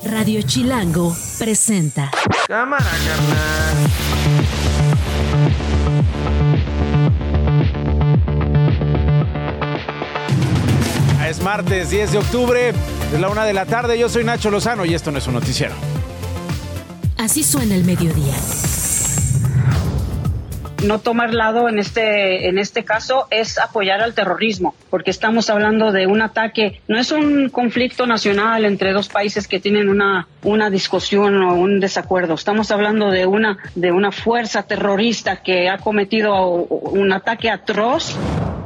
Radio Chilango presenta. Cámara, carnal. Es martes 10 de octubre, es la una de la tarde. Yo soy Nacho Lozano y esto no es un noticiero. Así suena el mediodía. No tomar lado en este en este caso es apoyar al terrorismo, porque estamos hablando de un ataque, no es un conflicto nacional entre dos países que tienen una una discusión o un desacuerdo, estamos hablando de una de una fuerza terrorista que ha cometido un ataque atroz.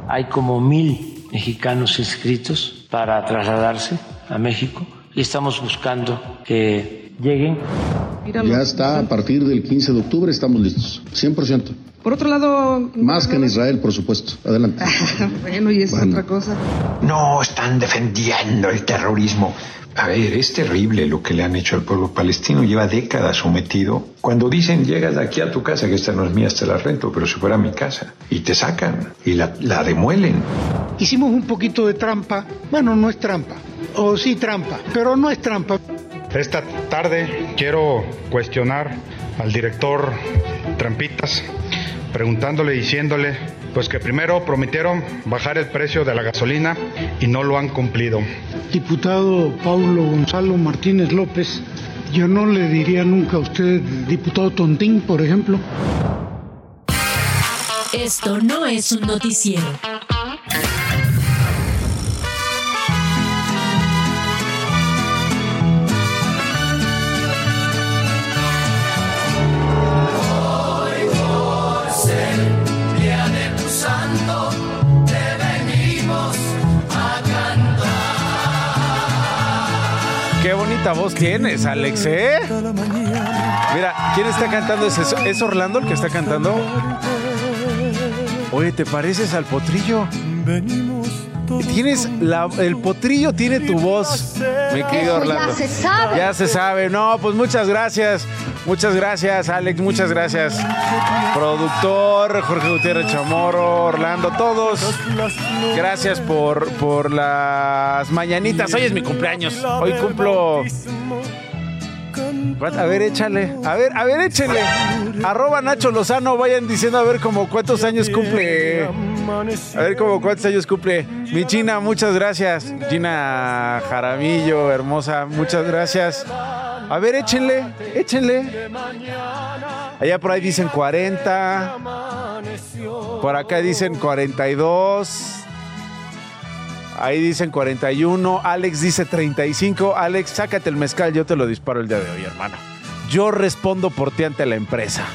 Hay como mil mexicanos inscritos para trasladarse a México y estamos buscando que lleguen. Ya está, a partir del 15 de octubre estamos listos, 100%. Por otro lado... Más que en Israel, por supuesto. Adelante. bueno, y es Bueno. otra cosa. No están defendiendo el terrorismo. A ver, es terrible lo que le han hecho al pueblo palestino. Lleva décadas sometido. Cuando dicen, llegas de aquí a tu casa, que esta no es mía, esta la rento, pero si fuera mi casa. Y te sacan y la, la demuelen. Hicimos un poquito de trampa. Bueno, no es trampa. O sí trampa, pero no es trampa. Esta tarde quiero cuestionar al director Trampitas, preguntándole y diciéndole, pues que primero prometieron bajar el precio de la gasolina y no lo han cumplido. Diputado Paulo Gonzalo Martínez López, yo no le diría nunca a usted diputado Tontín, por ejemplo. Esto no es un noticiero. Bonita voz tienes, Alex, ¿eh? Mira, ¿quién está cantando? ¿Es, ¿Es Orlando el que está cantando? Oye, ¿te pareces al potrillo? Tienes la, el potrillo tiene tu voz, mi querido Orlando. ya se sabe. Ya se sabe. No, pues muchas gracias. Muchas gracias, Alex. Muchas gracias. Productor, Jorge Gutiérrez Chamorro, Orlando, todos. Gracias por, por las mañanitas. Hoy es mi cumpleaños. Hoy cumplo. A ver, échale. A ver, a ver, échale. Arroba Nacho Lozano. Vayan diciendo a ver como cuántos años cumple. A ver como cuántos años cumple. Mi China, muchas gracias. Gina Jaramillo, hermosa, muchas gracias. A ver, échenle, échenle. Allá por ahí dicen 40. Por acá dicen 42. Ahí dicen 41. Alex dice 35. Alex, sácate el mezcal, yo te lo disparo el día de hoy, hermano. Yo respondo por ti ante la empresa.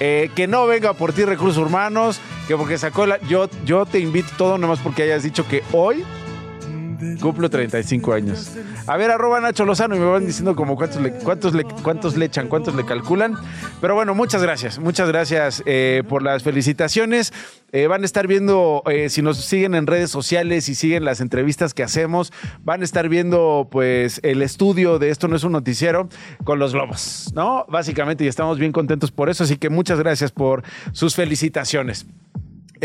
Eh, que no venga por ti recursos humanos, que porque sacó la... Yo, yo te invito todo nomás porque hayas dicho que hoy cumplo 35 años. A ver, arroba Nacho Lozano y me van diciendo como cuántos le, cuántos le, cuántos le echan, cuántos le calculan. Pero bueno, muchas gracias, muchas gracias eh, por las felicitaciones. Eh, van a estar viendo, eh, si nos siguen en redes sociales y siguen las entrevistas que hacemos, van a estar viendo pues el estudio de Esto no es un noticiero con los globos, ¿no? Básicamente y estamos bien contentos por eso, así que muchas gracias por sus felicitaciones.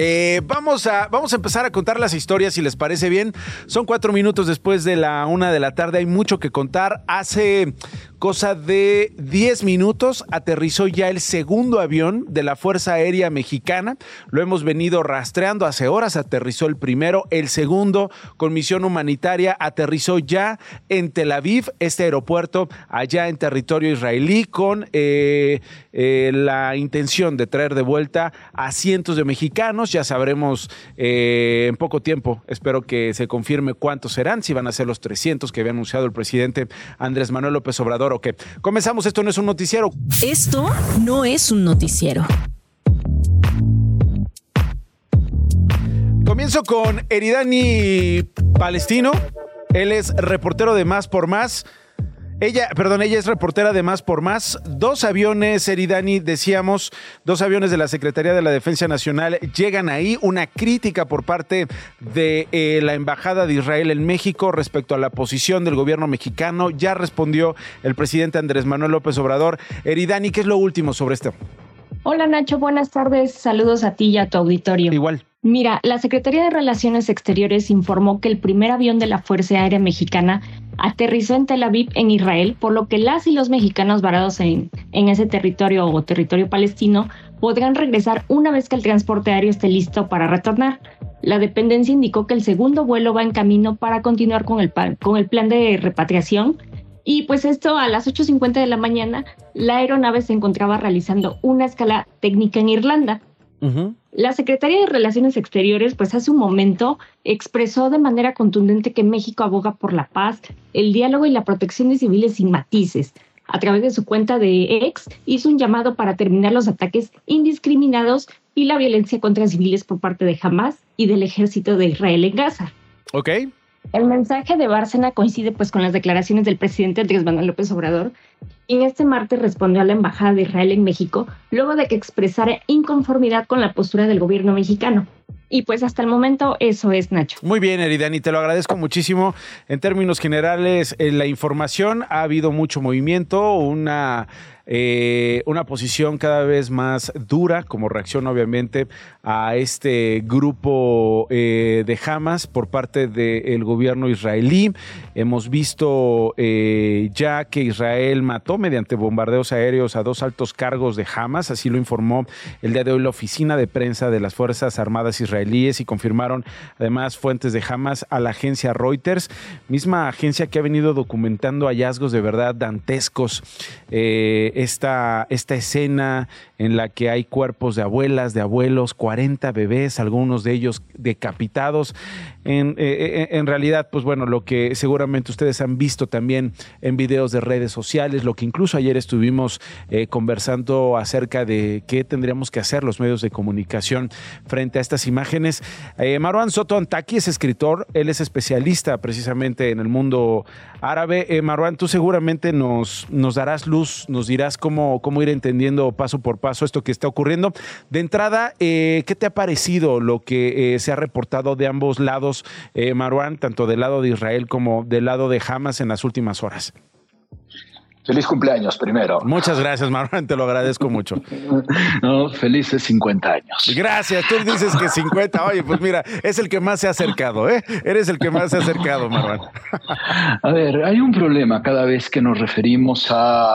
Eh, vamos, a, vamos a empezar a contar las historias, si les parece bien. Son cuatro minutos después de la una de la tarde. Hay mucho que contar. Hace cosa de 10 minutos aterrizó ya el segundo avión de la Fuerza Aérea Mexicana. Lo hemos venido rastreando. Hace horas aterrizó el primero. El segundo, con misión humanitaria, aterrizó ya en Tel Aviv, este aeropuerto allá en territorio israelí, con eh, eh, la intención de traer de vuelta a cientos de mexicanos. Ya sabremos eh, en poco tiempo, espero que se confirme cuántos serán, si van a ser los 300 que había anunciado el presidente Andrés Manuel López Obrador o qué. Comenzamos, esto no es un noticiero. Esto no es un noticiero. Comienzo con Eridani Palestino. Él es reportero de Más por Más. Ella, perdón, ella es reportera de Más por Más. Dos aviones, Eridani, decíamos, dos aviones de la Secretaría de la Defensa Nacional llegan ahí. Una crítica por parte de eh, la Embajada de Israel en México respecto a la posición del gobierno mexicano. Ya respondió el presidente Andrés Manuel López Obrador. Eridani, ¿qué es lo último sobre esto? Hola Nacho, buenas tardes. Saludos a ti y a tu auditorio. Igual. Mira, la Secretaría de Relaciones Exteriores informó que el primer avión de la Fuerza Aérea Mexicana aterrizó en Tel Aviv, en Israel, por lo que las y los mexicanos varados en, en ese territorio o territorio palestino podrán regresar una vez que el transporte aéreo esté listo para retornar. La dependencia indicó que el segundo vuelo va en camino para continuar con el, con el plan de repatriación y pues esto a las 8.50 de la mañana, la aeronave se encontraba realizando una escala técnica en Irlanda. La Secretaría de Relaciones Exteriores, pues hace un momento expresó de manera contundente que México aboga por la paz, el diálogo y la protección de civiles sin matices. A través de su cuenta de ex, hizo un llamado para terminar los ataques indiscriminados y la violencia contra civiles por parte de Hamas y del ejército de Israel en Gaza. Ok. El mensaje de Bárcena coincide pues con las declaraciones del presidente Andrés Manuel López Obrador, quien este martes respondió a la Embajada de Israel en México luego de que expresara inconformidad con la postura del gobierno mexicano. Y pues hasta el momento eso es Nacho. Muy bien, Eridani, te lo agradezco muchísimo. En términos generales, en la información ha habido mucho movimiento, una eh, una posición cada vez más dura como reacción obviamente a este grupo eh, de Hamas por parte del gobierno israelí. Hemos visto eh, ya que Israel mató mediante bombardeos aéreos a dos altos cargos de Hamas, así lo informó el día de hoy la oficina de prensa de las Fuerzas Armadas israelíes y confirmaron además fuentes de Hamas a la agencia Reuters, misma agencia que ha venido documentando hallazgos de verdad dantescos esta, esta escena en la que hay cuerpos de abuelas, de abuelos, 40 bebés, algunos de ellos decapitados. En, eh, eh, en, realidad, pues bueno, lo que seguramente ustedes han visto también en videos de redes sociales, lo que incluso ayer estuvimos eh, conversando acerca de qué tendríamos que hacer los medios de comunicación frente a estas imágenes. Marwan Soto Antaki es escritor, él es especialista precisamente en el mundo árabe. Marwan, tú seguramente nos, nos darás luz, nos dirás cómo, cómo ir entendiendo paso por paso esto que está ocurriendo. De entrada, ¿qué te ha parecido lo que se ha reportado de ambos lados? eh, Marwan, tanto del lado de Israel como del lado de Hamas en las últimas horas. Feliz cumpleaños primero. Muchas gracias, Marwan, te lo agradezco mucho. no, felices 50 años. Gracias, tú dices que 50. Oye, pues mira, es el que más se ha acercado, ¿eh? Eres el que más se ha acercado, Marwan. a ver, hay un problema cada vez que nos referimos a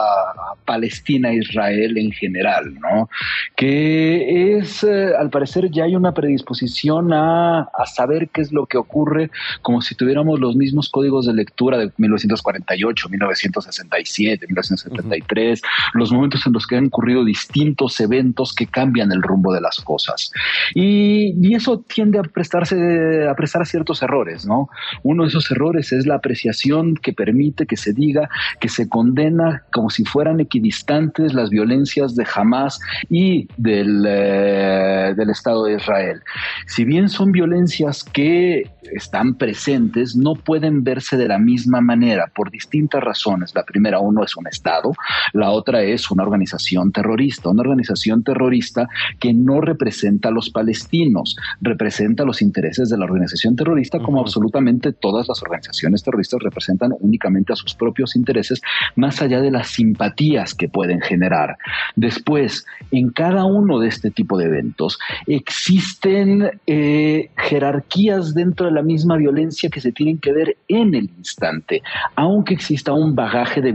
Palestina Israel en general, ¿no? Que es, eh, al parecer, ya hay una predisposición a, a saber qué es lo que ocurre como si tuviéramos los mismos códigos de lectura de 1948, 1967 1973, los momentos en los que han ocurrido distintos eventos que cambian el rumbo de las cosas. Y, eso tiende a prestarse a prestar ciertos errores, ¿no? Uno de esos errores es la apreciación que permite que se diga que se condena como si fueran equidistantes las violencias de Hamas y del, eh, del Estado de Israel. Si bien son violencias que están presentes, no pueden verse de la misma manera por distintas razones. La primera, uno es un Estado, la otra es una organización terrorista, una organización terrorista que no representa a los palestinos, representa los intereses de la organización terrorista como absolutamente todas las organizaciones terroristas representan únicamente a sus propios intereses, más allá de las simpatías que pueden generar. Después, en cada uno de este tipo de eventos existen eh, jerarquías dentro de la misma violencia que se tienen que ver en el instante, aunque exista un bagaje de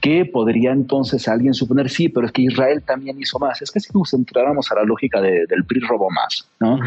que podría entonces alguien suponer, sí, pero es que Israel también hizo más. Es que si nos entráramos a la lógica del PRI robó más, ¿no?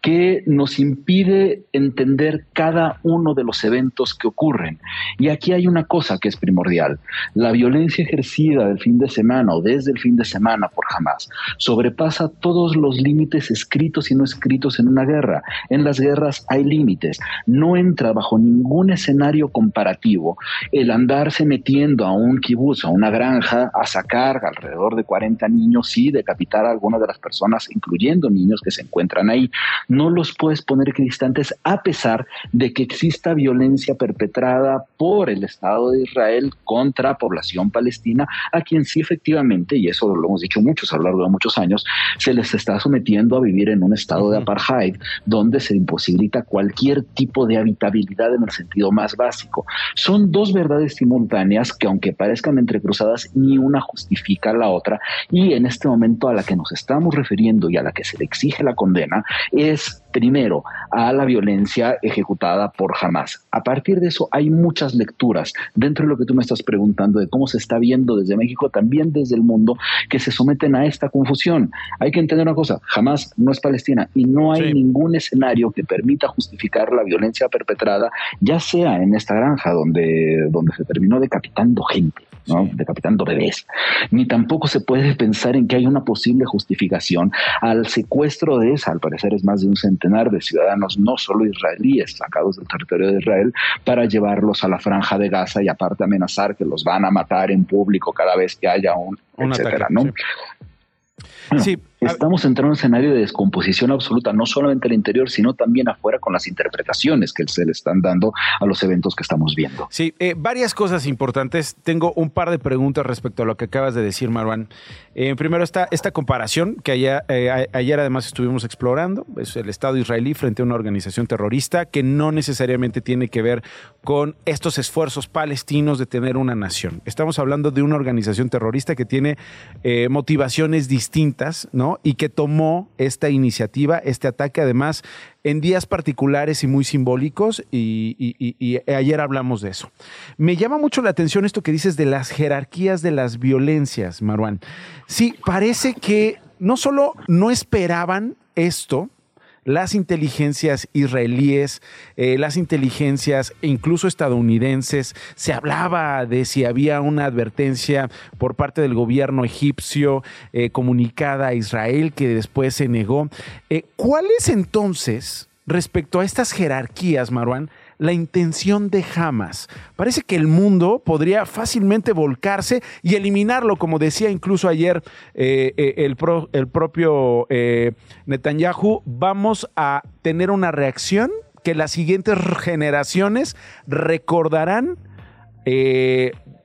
Que nos impide entender cada uno de los eventos que ocurren. Y aquí hay una cosa que es primordial. La violencia ejercida del fin de semana o desde el fin de semana por Hamas sobrepasa todos los límites escritos y no escritos en una guerra. En las guerras hay límites. No entra bajo ningún escenario comparativo el andarse metiendo a un kibutz, a una granja, a sacar alrededor de 40 niños y decapitar a algunas de las personas, incluyendo niños que se encuentran ahí. No los puedes poner equidistantes a pesar de que exista violencia perpetrada por el Estado de Israel contra población palestina, a quien sí efectivamente, y eso lo hemos dicho muchos a lo largo de muchos años, se les está sometiendo a vivir en un estado de apartheid, donde se imposibilita cualquier tipo de habitabilidad en el sentido más básico. Son dos verdades simultáneas que aunque parezcan entrecruzadas, ni una justifica la otra. Y en este momento a la que nos estamos refiriendo y a la que se le exige la condena es primero a la violencia ejecutada por Hamas. A partir de eso hay muchas lecturas dentro de lo que tú me estás preguntando de cómo se está viendo desde México, también desde el mundo, que se someten a esta confusión. Hay que entender una cosa, Hamas no es Palestina y no hay ningún escenario que permita justificar la violencia perpetrada, ya sea en esta granja donde, donde se terminó decapitando gente, ¿no? decapitando bebés, ni tampoco se puede pensar en que hay una posible justificación al secuestro de esa, al parecer es más de un centenar de ciudadanos, no solo israelíes, sacados del territorio de Israel, para llevarlos a la franja de Gaza y aparte amenazar que los van a matar en público cada vez que haya un, etcétera, ¿no? sí. Estamos entrando en un escenario de descomposición absoluta, no solamente al interior, sino también afuera con las interpretaciones que se le están dando a los eventos que estamos viendo. Sí, eh, varias cosas importantes. Tengo un par de preguntas respecto a lo que acabas de decir, Marwan. Eh, primero, esta, esta comparación que eh, ayer además estuvimos explorando, es el Estado israelí frente a una organización terrorista que no necesariamente tiene que ver con estos esfuerzos palestinos de tener una nación. Estamos hablando de una organización terrorista que tiene motivaciones distintas, ¿no? Y que tomó esta iniciativa, este ataque, además, en días particulares y muy simbólicos, y, ayer hablamos de eso. Me llama mucho la atención esto que dices de las jerarquías de las violencias, Marwan. Sí, parece que no solo no esperaban esto, las inteligencias israelíes, eh, las inteligencias incluso estadounidenses. Se hablaba de si había una advertencia por parte del gobierno egipcio eh, comunicada a Israel que después se negó. Eh, ¿Cuál es entonces, respecto a estas jerarquías, Marwan, la intención de Hamas. Parece que el mundo podría fácilmente volcarse y eliminarlo, como decía incluso ayer eh, eh, el, el, propio eh, Netanyahu. Vamos a tener una reacción que las siguientes generaciones recordarán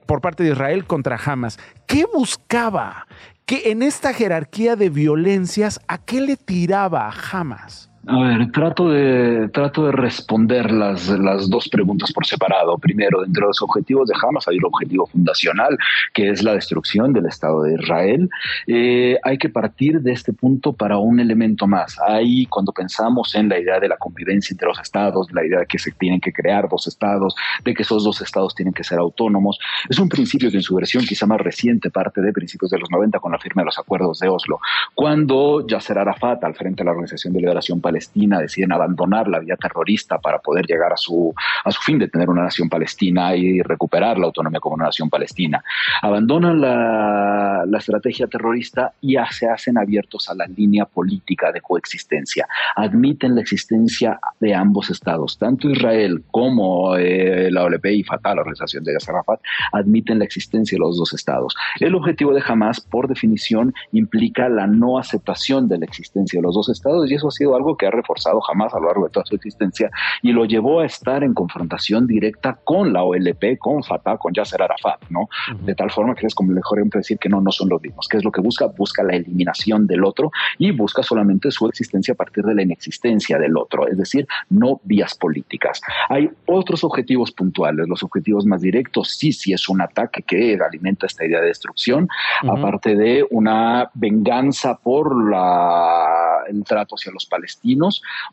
por parte de Israel contra Hamas. ¿Qué buscaba? ¿Qué en esta jerarquía de violencias, a qué le tiraba Hamas? A ver, trato de, trato de responder las, las dos preguntas por separado. Primero, dentro de los objetivos de Hamas hay un objetivo fundacional, que es la destrucción del Estado de Israel. Eh, hay que partir de este punto para un elemento más. Ahí, cuando pensamos en la idea de la convivencia entre los estados, la idea de que se tienen que crear dos estados, de que esos dos estados tienen que ser autónomos, es un principio que en su versión quizá más reciente parte de principios de los 90 con la firma de los acuerdos de Oslo, cuando Yasser Arafat, al frente de la Organización de Liberación Palestina, Palestina deciden abandonar la vía terrorista para poder llegar a su, a su fin de tener una nación palestina y recuperar la autonomía como una nación palestina. Abandonan la, la estrategia terrorista y se hacen abiertos a la línea política de coexistencia. Admiten la existencia de ambos estados, tanto Israel como eh, la OLP y Fatah, la organización de Yasser Arafat, admiten la existencia de los dos estados. El objetivo de Hamas, por definición, implica la no aceptación de la existencia de los dos estados y eso ha sido algo ha reforzado jamás a lo largo de toda su existencia y lo llevó a estar en confrontación directa con la OLP, con Fatah, con Yasser Arafat, ¿no? De tal forma que es como mejor decir que no, no son los mismos. ¿Qué es lo que busca? Busca la eliminación del otro y busca solamente su existencia a partir de la inexistencia del otro, es decir, no vías políticas. Hay otros objetivos puntuales. Los objetivos más directos, sí, sí es un ataque que alimenta esta idea de destrucción, aparte de una venganza por la, el trato hacia los palestinos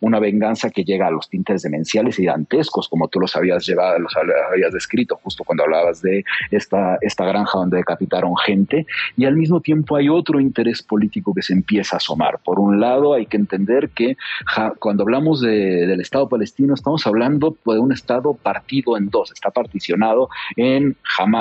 una venganza que llega a los tintes demenciales y dantescos, como tú los habías llevado, los habías descrito justo cuando hablabas de esta, esta granja donde decapitaron gente, y al mismo tiempo hay otro interés político que se empieza a asomar. Por un lado, hay que entender que cuando hablamos del Estado palestino, estamos hablando de un Estado partido en dos, está particionado en,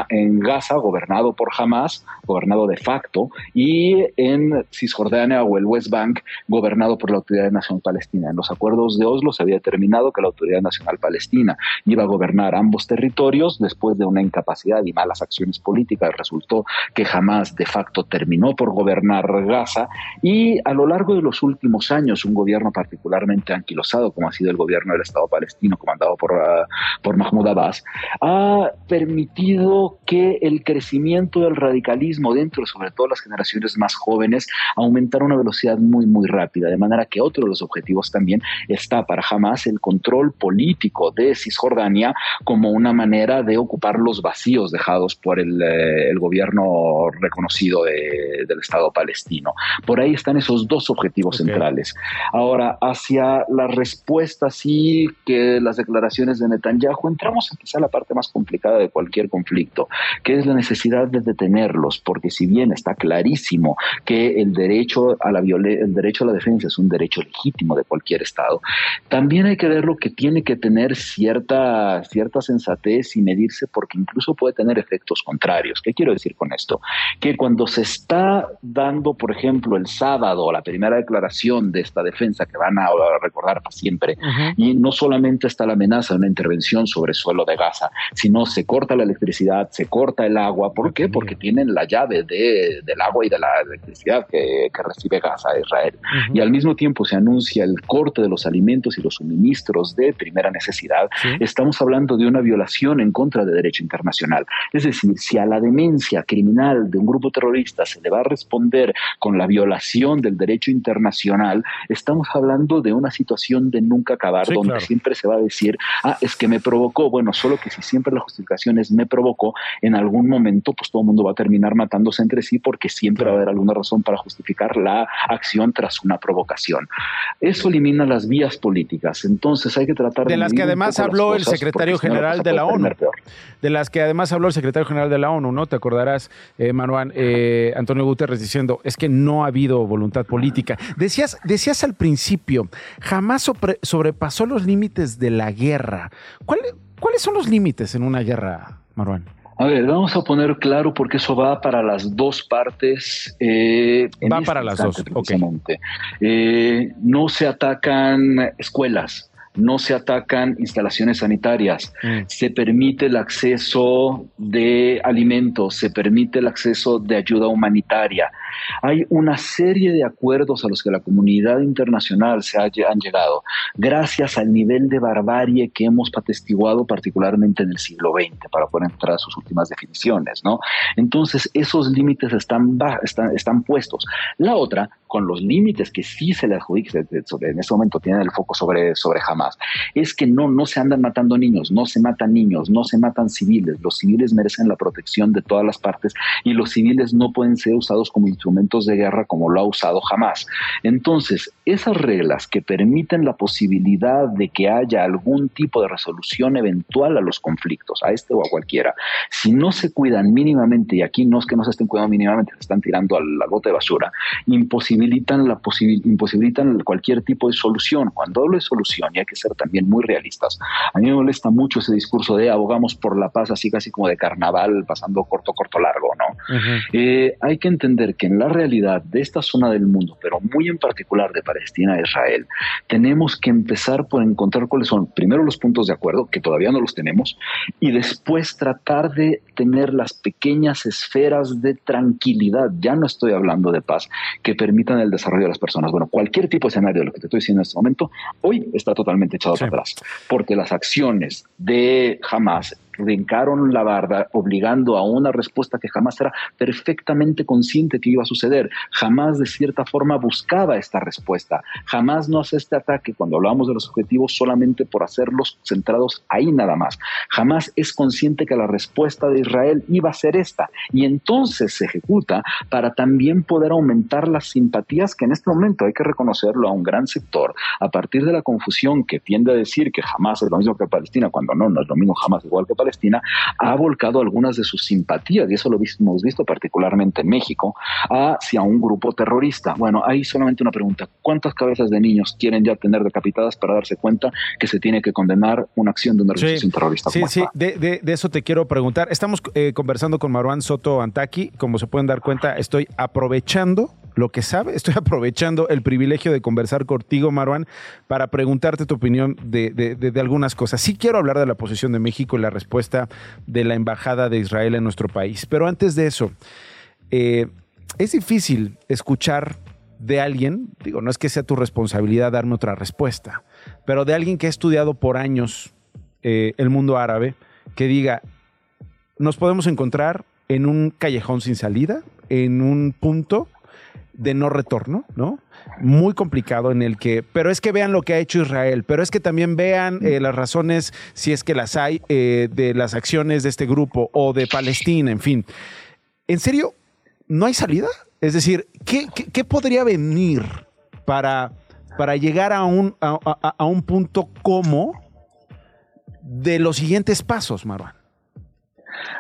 en Gaza, gobernado por Hamas, gobernado de facto, y en Cisjordania o el West Bank, gobernado por la Autoridad Nacional Palestina. En los acuerdos de Oslo se había determinado que la Autoridad Nacional Palestina iba a gobernar ambos territorios después de una incapacidad y malas acciones políticas. Resultó que jamás de facto terminó por gobernar Gaza y a lo largo de los últimos años un gobierno particularmente anquilosado como ha sido el gobierno del Estado palestino comandado por, uh, por Mahmoud Abbas ha permitido que el crecimiento del radicalismo dentro sobre todo las generaciones más jóvenes aumentara a una velocidad muy muy rápida de manera que otro de los objetivos objetivos también está para jamás el control político de Cisjordania como una manera de ocupar los vacíos dejados por el, eh, el gobierno reconocido de, del Estado palestino. Por ahí están esos dos objetivos centrales. Ahora, hacia la respuesta, sí, que las declaraciones de Netanyahu, entramos a quizá la parte más complicada de cualquier conflicto, que es la necesidad de detenerlos, porque si bien está clarísimo que el derecho a la el derecho a la defensa es un derecho legítimo de cualquier Estado, también hay que ver lo que tiene que tener cierta, cierta sensatez y medirse, porque incluso puede tener efectos contrarios. ¿Qué quiero decir con esto? Que cuando se está dando, por ejemplo, el sábado la primera declaración de esta defensa que van a recordar para siempre, y no solamente está la amenaza de una intervención sobre el suelo de Gaza, sino se corta la electricidad, se corta el agua. ¿Por qué? Porque tienen la llave de, del agua y de la electricidad que, que recibe Gaza, Israel. Y al mismo tiempo se anuncia el corte de los alimentos y los suministros de primera necesidad. Estamos hablando de una violación en contra del derecho internacional. Es decir, si a la demencia criminal de un grupo terrorista se le va a responder con la violación del derecho internacional, estamos hablando de una situación de nunca acabar, donde siempre se va a decir, ah, es que me provocó. Bueno, solo que si siempre la justificación es me provocó, en algún momento, pues todo el mundo va a terminar matándose entre sí porque siempre va a haber alguna razón para justificar la acción tras una provocación. Eso elimina las vías políticas. Entonces hay que tratar de. De las que además habló el secretario general de la ONU. De las que además habló el secretario general de la ONU, ¿no? Te acordarás, eh, Manuel, eh, Antonio Guterres diciendo, es que no ha habido voluntad política. Decías, decías al principio, jamás sobrepasó los límites de la guerra. ¿Cuáles son los límites en una guerra, Marwan? A ver, vamos a poner claro porque eso va para las dos partes. Eh, va para las dos, eh, no se atacan escuelas, no se atacan instalaciones sanitarias, mm. se permite el acceso de alimentos, se permite el acceso de ayuda humanitaria. Hay una serie de acuerdos a los que la comunidad internacional se ha, han llegado gracias al nivel de barbarie que hemos atestiguado particularmente en el siglo XX, para poder entrar a sus últimas definiciones. ¿no? Entonces, esos límites están, están, están puestos. La otra, con los límites que sí se le adjudica, en este momento tienen el foco sobre, sobre Hamas, es que no, no se andan matando niños, no se matan niños, no se matan civiles. Los civiles merecen la protección de todas las partes y los civiles no pueden ser usados como instrumentos de guerra como lo ha usado jamás. Entonces, esas reglas que permiten la posibilidad de que haya algún tipo de resolución eventual a los conflictos, a este o a cualquiera, si no se cuidan mínimamente, y aquí no es que no se estén cuidando mínimamente, se están tirando a la gota de basura, imposible imposibilitan, la imposibilitan cualquier tipo de solución. Cuando hablo de solución, y hay que ser también muy realistas, a mí me molesta mucho ese discurso de abogamos por la paz, así casi como de carnaval, pasando corto, corto, largo, ¿no? Eh, hay que entender que en la realidad de esta zona del mundo, pero muy en particular de Palestina e Israel, tenemos que empezar por encontrar cuáles son primero los puntos de acuerdo, que todavía no los tenemos, y después tratar de tener las pequeñas esferas de tranquilidad, ya no estoy hablando de paz, que permitan en el desarrollo de las personas. Bueno, cualquier tipo de escenario de lo que te estoy diciendo en este momento, hoy está totalmente echado para atrás, porque las acciones de Hamas brincaron la barda, obligando a una respuesta que jamás era perfectamente consciente que iba a suceder. Jamás, de cierta forma, buscaba esta respuesta. Jamás no hace este ataque cuando hablamos de los objetivos solamente por hacerlos centrados ahí nada más. Jamás es consciente que la respuesta de Israel iba a ser esta. Y entonces se ejecuta para también poder aumentar las simpatías que en este momento hay que reconocerlo a un gran sector a partir de la confusión que tiende a decir que jamás es lo mismo que Palestina, cuando no, no es lo mismo jamás igual que Palestina Palestina, ha volcado algunas de sus simpatías, y eso lo hemos visto particularmente en México, hacia un grupo terrorista. Bueno, hay solamente una pregunta. ¿Cuántas cabezas de niños quieren ya tener decapitadas para darse cuenta que se tiene que condenar una acción de una organización terrorista? Sí, sí, de, eso te quiero preguntar. Estamos eh, conversando con Marwan Soto Antaki. Como se pueden dar cuenta, estoy aprovechando lo que sabe. Estoy aprovechando el privilegio de conversar contigo, Marwan, para preguntarte tu opinión de, de, algunas cosas. Sí quiero hablar de la posición de México y la respuesta de la Embajada de Israel en nuestro país. Pero antes de eso, eh, es difícil escuchar de alguien, digo, no es que sea tu responsabilidad darme otra respuesta, pero de alguien que ha estudiado por años eh, el mundo árabe, que diga, nos podemos encontrar en un callejón sin salida, en un punto de no retorno, ¿no? Muy complicado en el que, pero es que vean lo que ha hecho Israel, pero es que también vean eh, las razones, si es que las hay, eh, de las acciones de este grupo o de Palestina, en fin. ¿En serio? ¿No hay salida? Es decir, ¿qué, podría venir para, para llegar a un, a, un punto como de los siguientes pasos, Marwan?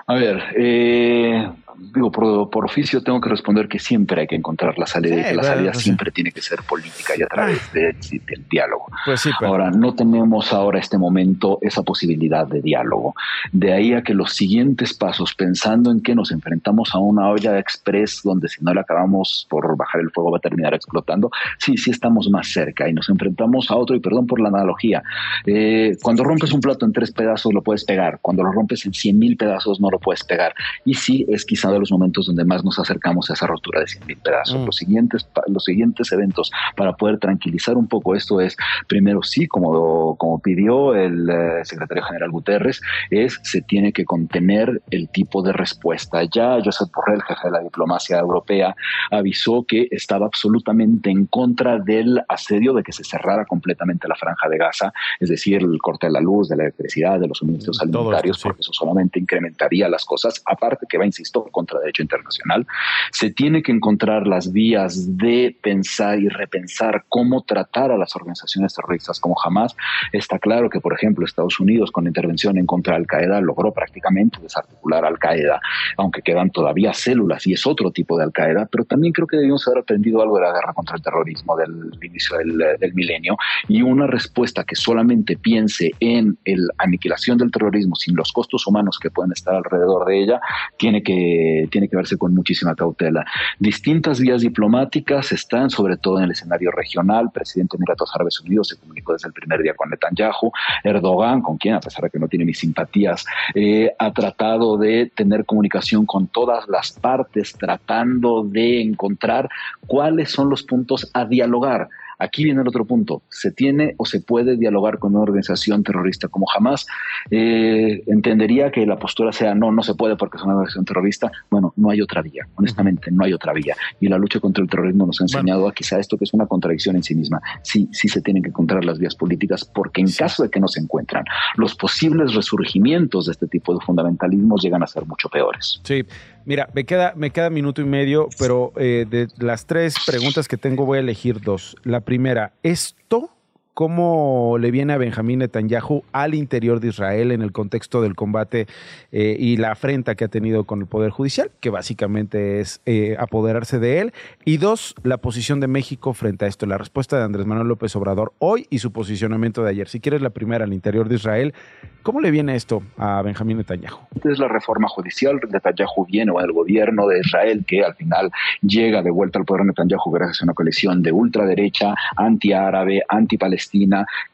A ver, eh, digo, por, oficio tengo que responder que siempre hay que encontrar la salida y que la salida pues siempre tiene que ser política y a través ah. de, del diálogo. Pues ahora, no tenemos ahora este momento esa posibilidad de diálogo. De ahí a que los siguientes pasos, pensando en que nos enfrentamos a una olla express donde si no la acabamos por bajar el fuego va a terminar explotando, sí, sí estamos más cerca y nos enfrentamos a otro, y perdón por la analogía, eh, cuando rompes un plato en tres pedazos lo puedes pegar, cuando lo rompes en cien mil pedazos no lo puedes pegar. Y sí, es quizá de los momentos donde más nos acercamos a esa rotura de 100.000 pedazos. Mm. Los, siguientes, los siguientes eventos para poder tranquilizar un poco esto es, primero sí, como, como pidió el eh, secretario general Guterres, es se tiene que contener el tipo de respuesta. Ya Josep Borrell, jefe de la diplomacia europea, avisó que estaba absolutamente en contra del asedio de que se cerrara completamente la franja de Gaza, es decir, el corte de la luz, de la electricidad, de los suministros alimentarios, porque eso solamente incrementaría las cosas, aparte que va, insisto, contra derecho internacional. Se tiene que encontrar las vías de pensar y repensar cómo tratar a las organizaciones terroristas como jamás. Está claro que, por ejemplo, Estados Unidos con la intervención en contra de Al Qaeda logró prácticamente desarticular Al Qaeda, aunque quedan todavía células y es otro tipo de Al Qaeda, pero también creo que debimos haber aprendido algo de la guerra contra el terrorismo del, inicio del, del milenio y una respuesta que solamente piense en la aniquilación del terrorismo sin los costos humanos que pueden estar alrededor de ella, tiene que tiene que verse con muchísima cautela. Distintas vías diplomáticas están, sobre todo en el escenario regional. El presidente de Emiratos Árabes Unidos se comunicó desde el primer día con Netanyahu. Erdogan, con quien, a pesar de que no tiene mis simpatías, eh, ha tratado de tener comunicación con todas las partes, tratando de encontrar cuáles son los puntos a dialogar. Aquí viene el otro punto. ¿Se tiene o se puede dialogar con una organización terrorista como jamás? Eh, entendería que la postura sea no, no se puede porque es una organización terrorista. Bueno, no hay otra vía. Honestamente, no hay otra vía. Y la lucha contra el terrorismo nos ha enseñado a quizá esto que es una contradicción en sí misma. Sí, sí se tienen que encontrar las vías políticas porque en caso de que no se encuentran, los posibles resurgimientos de este tipo de fundamentalismos llegan a ser mucho peores. Sí, Mira, me queda, me queda minuto y medio, pero eh, de las tres preguntas que tengo voy a elegir dos. La primera, ¿esto cómo le viene a Benjamín Netanyahu al interior de Israel en el contexto del combate eh, y la afrenta que ha tenido con el Poder Judicial, que básicamente es eh, apoderarse de él. Y dos, la posición de México frente a esto, la respuesta de Andrés Manuel López Obrador hoy y su posicionamiento de ayer. Si quieres la primera al interior de Israel, ¿cómo le viene esto a Benjamín Netanyahu? Es la reforma judicial, Netanyahu viene o el gobierno de Israel que al final llega de vuelta al poder Netanyahu gracias a una coalición de ultraderecha, antiárabe, antipalestina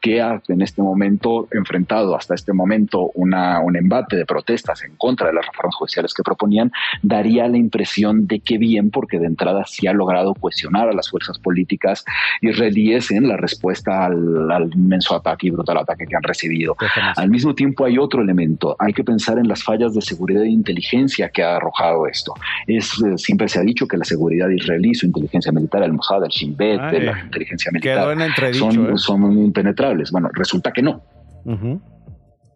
que ha en este momento enfrentado hasta este momento una, un embate de protestas en contra de las reformas judiciales que proponían, daría la impresión de que bien, porque de entrada sí ha logrado cuestionar a las fuerzas políticas israelíes en la respuesta al, inmenso ataque y brutal ataque que han recibido. Al mismo tiempo hay otro elemento, hay que pensar en las fallas de seguridad e inteligencia que ha arrojado esto. Es, eh, siempre se ha dicho que la seguridad israelí, su inteligencia militar, el Mossad, el Shin Bet, la inteligencia militar, son, ¿eh? son impenetrables. Bueno, resulta que no.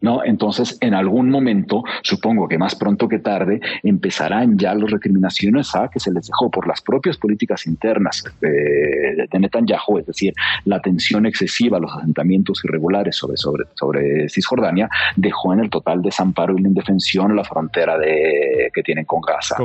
¿No? Entonces, en algún momento, supongo que más pronto que tarde, empezarán ya las recriminaciones a que se les dejó por las propias políticas internas de, de Netanyahu, es decir, la tensión excesiva, los asentamientos irregulares sobre, sobre, sobre Cisjordania, dejó en el total desamparo y la indefensión la frontera de, que tienen con Gaza.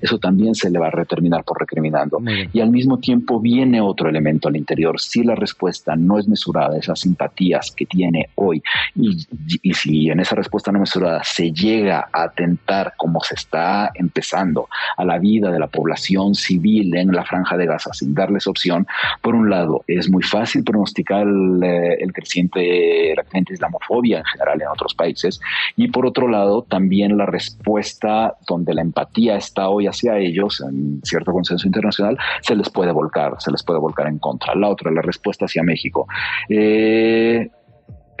Eso también se le va a reterminar por recriminando. Y al mismo tiempo viene otro elemento al interior. Si la respuesta no es mesurada, esas simpatías que tiene hoy y, y si en esa respuesta no mesurada se llega a atentar, como se está empezando, a la vida de la población civil en la franja de Gaza sin darles opción, por un lado, es muy fácil pronosticar el, eh, creciente, la creciente islamofobia en general en otros países, y por otro lado, también la respuesta donde la empatía está hoy hacia ellos, en cierto consenso internacional, se les puede volcar, se les puede volcar en contra. La otra, la respuesta hacia México. Eh,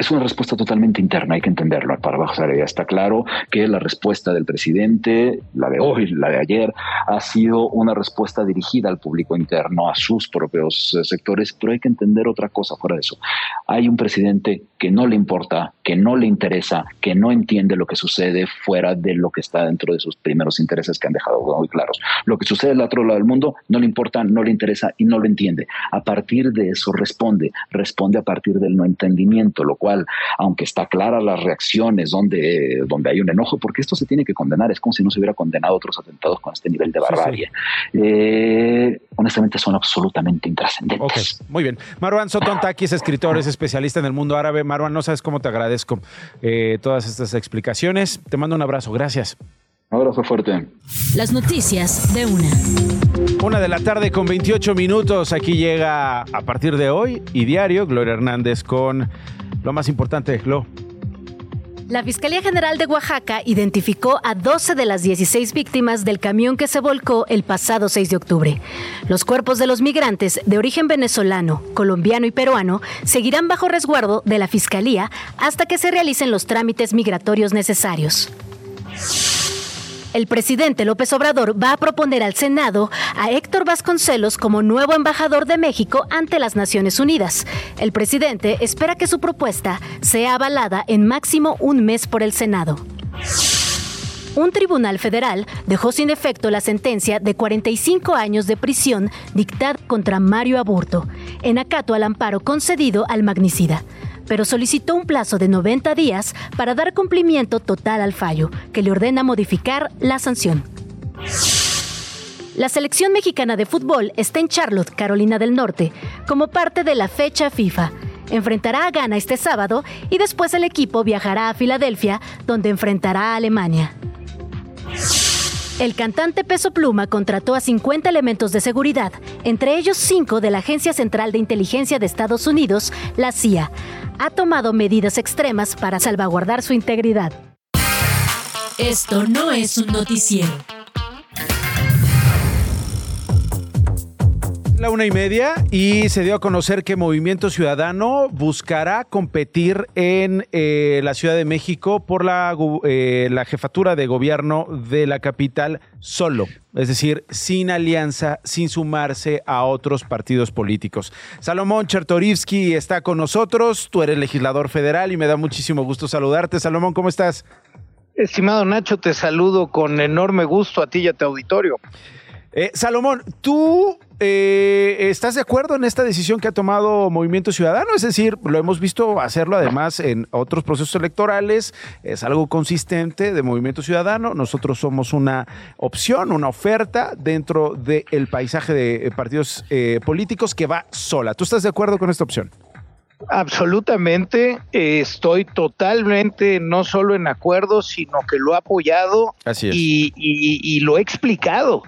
es una respuesta totalmente interna, hay que entenderlo. Para bajar está claro que la respuesta del presidente, la de hoy, la de ayer, ha sido una respuesta dirigida al público interno, a sus propios eh, sectores, pero hay que entender otra cosa fuera de eso. Hay un presidente que no le importa, que no le interesa, que no entiende lo que sucede fuera de lo que está dentro de sus primeros intereses que han dejado muy claros. Lo que sucede al otro lado del mundo no le importa, no le interesa y no lo entiende. A partir de eso responde, responde a partir del no entendimiento, lo cual, aunque está clara las reacciones donde, donde hay un enojo, porque esto se tiene que condenar, es como si no se hubiera condenado otros atentados con este nivel de barbarie. Eh, honestamente son absolutamente intrascendentes. muy bien. Marwan Sotontaki es escritor, es especialista en el mundo árabe Marwan, no sabes cómo te agradezco eh, todas estas explicaciones. Te mando un abrazo, gracias. Un abrazo fuerte. Las noticias de una. Una de la tarde con 28 minutos. Aquí llega a partir de hoy y diario Gloria Hernández con lo más importante, Glo. La Fiscalía General de Oaxaca identificó a 12 de las 16 víctimas del camión que se volcó el pasado 6 de octubre. Los cuerpos de los migrantes de origen venezolano, colombiano y peruano seguirán bajo resguardo de la Fiscalía hasta que se realicen los trámites migratorios necesarios. El presidente López Obrador va a proponer al Senado a Héctor Vasconcelos como nuevo embajador de México ante las Naciones Unidas. El presidente espera que su propuesta sea avalada en máximo un mes por el Senado. Un tribunal federal dejó sin efecto la sentencia de 45 años de prisión dictada contra Mario Aburto, en acato al amparo concedido al magnicida pero solicitó un plazo de 90 días para dar cumplimiento total al fallo, que le ordena modificar la sanción. La selección mexicana de fútbol está en Charlotte, Carolina del Norte, como parte de la fecha FIFA. Enfrentará a Ghana este sábado y después el equipo viajará a Filadelfia, donde enfrentará a Alemania. El cantante Peso Pluma contrató a 50 elementos de seguridad, entre ellos 5 de la Agencia Central de Inteligencia de Estados Unidos, la CIA. Ha tomado medidas extremas para salvaguardar su integridad. Esto no es un noticiero. La una y media y se dio a conocer que Movimiento Ciudadano buscará competir en eh, la Ciudad de México por la, eh, la jefatura de gobierno de la capital solo, es decir, sin alianza, sin sumarse a otros partidos políticos. Salomón Chertorivsky está con nosotros, tú eres legislador federal y me da muchísimo gusto saludarte. Salomón, ¿cómo estás? Estimado Nacho, te saludo con enorme gusto a ti y a tu auditorio. Eh, Salomón, ¿tú eh, estás de acuerdo en esta decisión que ha tomado Movimiento Ciudadano? Es decir, lo hemos visto hacerlo además en otros procesos electorales, es algo consistente de Movimiento Ciudadano, nosotros somos una opción, una oferta dentro del paisaje de partidos eh, políticos que va sola. ¿Tú estás de acuerdo con esta opción? Absolutamente, estoy totalmente no solo en acuerdo, sino que lo he apoyado y, lo he explicado.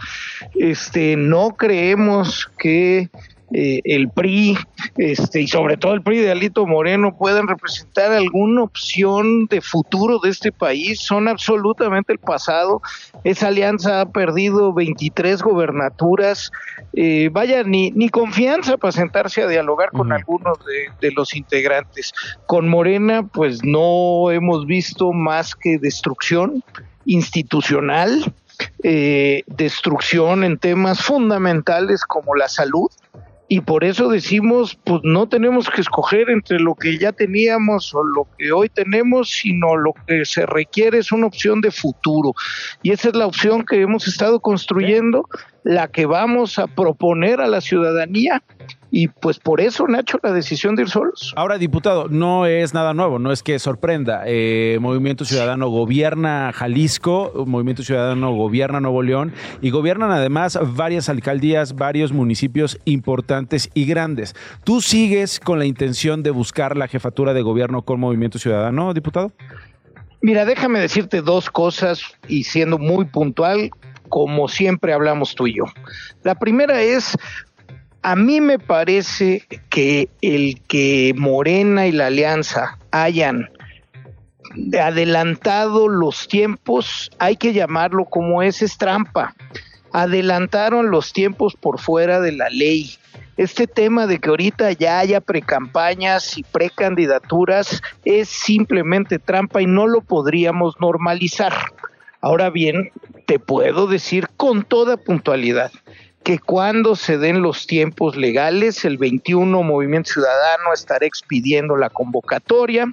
Este, no creemos que eh, el PRI este, y sobre todo el PRI de Alito Moreno puedan representar alguna opción de futuro de este país, son absolutamente el pasado. Esa alianza ha perdido 23 gobernaturas, eh, vaya, ni, ni confianza para sentarse a dialogar con algunos de, de los integrantes. Con Morena, pues no hemos visto más que destrucción institucional, eh, destrucción en temas fundamentales como la salud, y por eso decimos, pues no tenemos que escoger entre lo que ya teníamos o lo que hoy tenemos, sino lo que se requiere es una opción de futuro. Y esa es la opción que hemos estado construyendo, la que vamos a proponer a la ciudadanía y pues por eso, Nacho, la decisión de ir solos. Ahora, diputado, no es nada nuevo, no es que sorprenda. Eh, Movimiento Ciudadano gobierna Jalisco, Movimiento Ciudadano gobierna Nuevo León y gobiernan además varias alcaldías, varios municipios importantes y grandes. ¿Tú sigues con la intención de buscar la jefatura de gobierno con Movimiento Ciudadano, diputado? Mira, déjame decirte dos cosas y siendo muy puntual, como siempre hablamos tú y yo. La primera es, a mí me parece que el que Morena y la Alianza hayan adelantado los tiempos, hay que llamarlo como es, es trampa. adelantaron los tiempos por fuera de la ley. Este tema de que ahorita ya haya precampañas y precandidaturas es simplemente trampa y no lo podríamos normalizar. Ahora bien, te puedo decir con toda puntualidad que cuando se den los tiempos legales, el 21 Movimiento Ciudadano estará expidiendo la convocatoria